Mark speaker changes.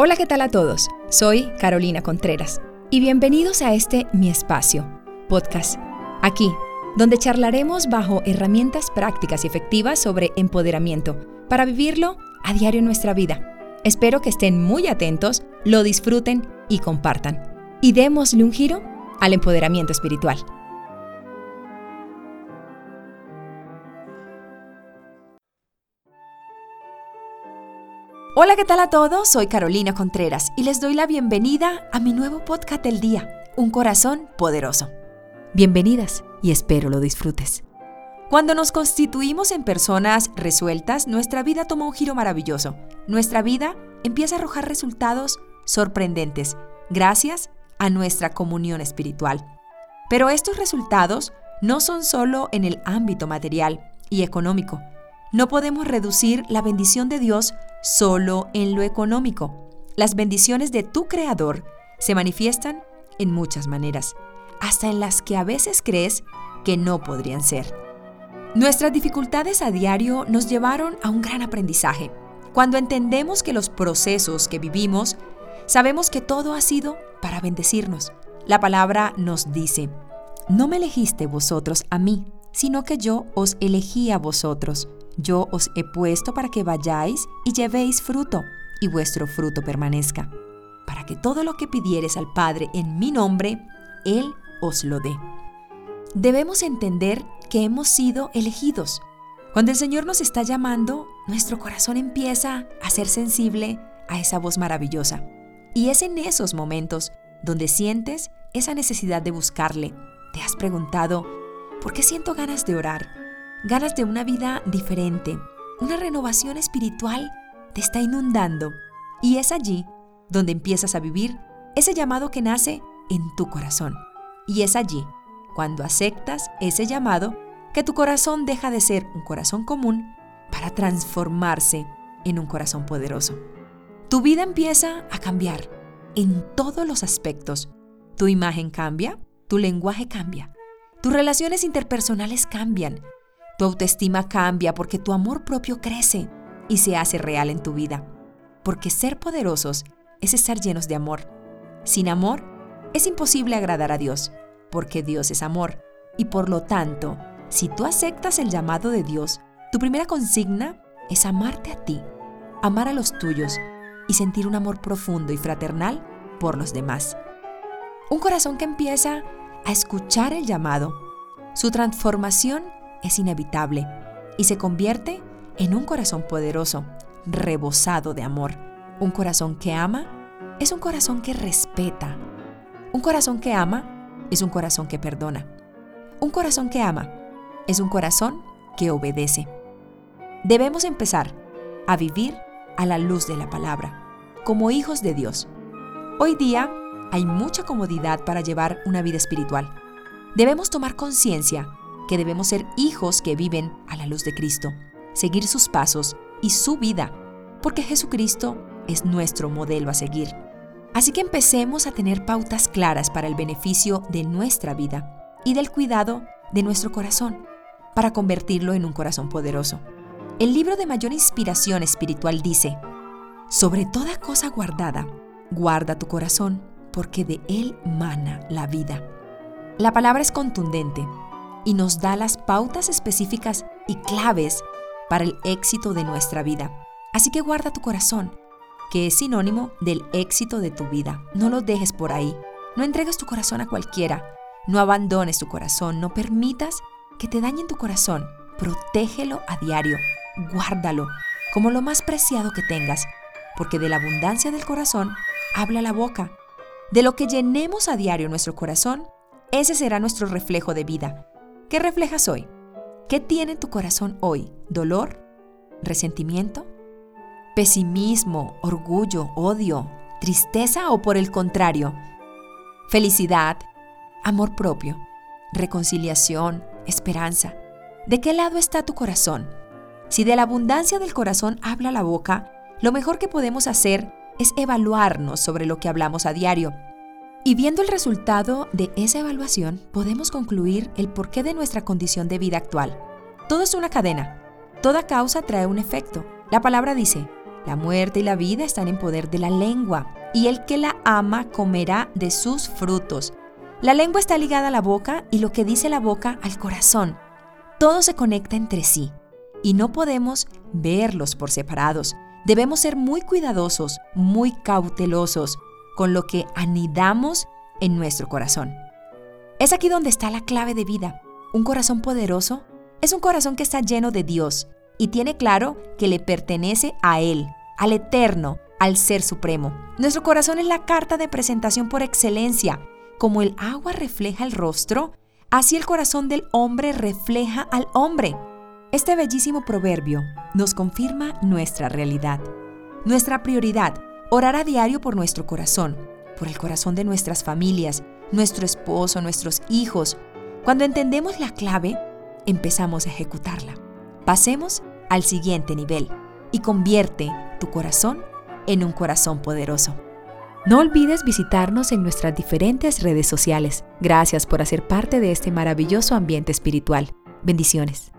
Speaker 1: Hola, ¿qué tal a todos? Soy Carolina Contreras y bienvenidos a este Mi Espacio, podcast. Aquí, donde charlaremos bajo herramientas prácticas y efectivas sobre empoderamiento para vivirlo a diario en nuestra vida. Espero que estén muy atentos, lo disfruten y compartan. Y démosle un giro al empoderamiento espiritual. Hola, ¿qué tal a todos? Soy Carolina Contreras y les doy la bienvenida a mi nuevo podcast del día, Un Corazón Poderoso. Bienvenidas y espero lo disfrutes. Cuando nos constituimos en personas resueltas, nuestra vida toma un giro maravilloso. Nuestra vida empieza a arrojar resultados sorprendentes gracias a nuestra comunión espiritual. Pero estos resultados no son solo en el ámbito material y económico. No podemos reducir la bendición de Dios solo en lo económico. Las bendiciones de tu Creador se manifiestan en muchas maneras, hasta en las que a veces crees que no podrían ser. Nuestras dificultades a diario nos llevaron a un gran aprendizaje. Cuando entendemos que los procesos que vivimos, sabemos que todo ha sido para bendecirnos. La palabra nos dice, no me elegiste vosotros a mí, sino que yo os elegí a vosotros yo os he puesto para que vayáis y llevéis fruto, y vuestro fruto permanezca, para que todo lo que pidieres al Padre en mi nombre, Él os lo dé. Debemos entender que hemos sido elegidos. Cuando el Señor nos está llamando, nuestro corazón empieza a ser sensible a esa voz maravillosa. Y es en esos momentos donde sientes esa necesidad de buscarle. Te has preguntado, ¿por qué siento ganas de orar? Ganas de una vida diferente, una renovación espiritual te está inundando y es allí donde empiezas a vivir ese llamado que nace en tu corazón. Y es allí, cuando aceptas ese llamado, que tu corazón deja de ser un corazón común para transformarse en un corazón poderoso. Tu vida empieza a cambiar en todos los aspectos. Tu imagen cambia, tu lenguaje cambia, tus relaciones interpersonales cambian, tu autoestima cambia porque tu amor propio crece y se hace real en tu vida. Porque ser poderosos es estar llenos de amor. Sin amor, es imposible agradar a Dios, porque Dios es amor. Y por lo tanto, si tú aceptas el llamado de Dios, tu primera consigna es amarte a ti, amar a los tuyos y sentir un amor profundo y fraternal por los demás. Un corazón que empieza a escuchar el llamado. Su transformación es inevitable y se convierte en un corazón poderoso, rebosado de amor. Un corazón que ama es un corazón que respeta. Un corazón que ama es un corazón que perdona. Un corazón que ama es un corazón que obedece. Debemos empezar a vivir a la luz de la palabra, como hijos de Dios. Hoy día hay mucha comodidad para llevar una vida espiritual. Debemos tomar conciencia que debemos ser hijos que viven a la luz de Cristo, seguir sus pasos y su vida, porque Jesucristo es nuestro modelo a seguir. Así que empecemos a tener pautas claras para el beneficio de nuestra vida y del cuidado de nuestro corazón, para convertirlo en un corazón poderoso. El libro de mayor inspiración espiritual dice, sobre toda cosa guardada, guarda tu corazón, porque de él mana la vida. La palabra es contundente y nos da las pautas específicas y claves para el éxito de nuestra vida. Así que guarda tu corazón, que es sinónimo del éxito de tu vida. No lo dejes por ahí. No entregues tu corazón a cualquiera. No abandones tu corazón. No permitas que te dañen tu corazón. Protégelo a diario. Guárdalo como lo más preciado que tengas, porque de la abundancia del corazón habla la boca. De lo que llenemos a diario nuestro corazón, ese será nuestro reflejo de vida. ¿Qué reflejas hoy? ¿Qué tiene tu corazón hoy? ¿Dolor? ¿Resentimiento? ¿Pesimismo? ¿Orgullo? ¿Odio? ¿Tristeza o por el contrario? ¿Felicidad? ¿Amor propio? ¿Reconciliación? ¿Esperanza? ¿De qué lado está tu corazón? Si de la abundancia del corazón habla la boca, lo mejor que podemos hacer es evaluarnos sobre lo que hablamos a diario y viendo el resultado de esa evaluación, podemos concluir el porqué de nuestra condición de vida actual. Todo es una cadena. Toda causa trae un efecto. La palabra dice, La muerte y la vida están en poder de la lengua, y el que la ama comerá de sus frutos. La lengua está ligada a la boca y lo que dice la boca al corazón. Todo se conecta entre sí y no podemos verlos por separados. Debemos ser muy cuidadosos, muy cautelosos con lo que anidamos en nuestro corazón. Es aquí donde está la clave de vida. Un corazón poderoso es un corazón que está lleno de Dios y tiene claro que le pertenece a Él, al Eterno, al Ser Supremo. Nuestro corazón es la carta de presentación por excelencia. Como el agua refleja el rostro, así el corazón del hombre refleja al hombre. Este bellísimo proverbio nos confirma nuestra realidad. Nuestra prioridad, orar a diario por nuestro corazón, por el corazón de nuestras familias, nuestro esposo, nuestros hijos. Cuando entendemos la clave, empezamos a ejecutarla. Pasemos al siguiente nivel y convierte tu corazón en un corazón poderoso. No olvides visitarnos en nuestras diferentes redes sociales. Gracias por hacer parte de este maravilloso ambiente espiritual. Bendiciones.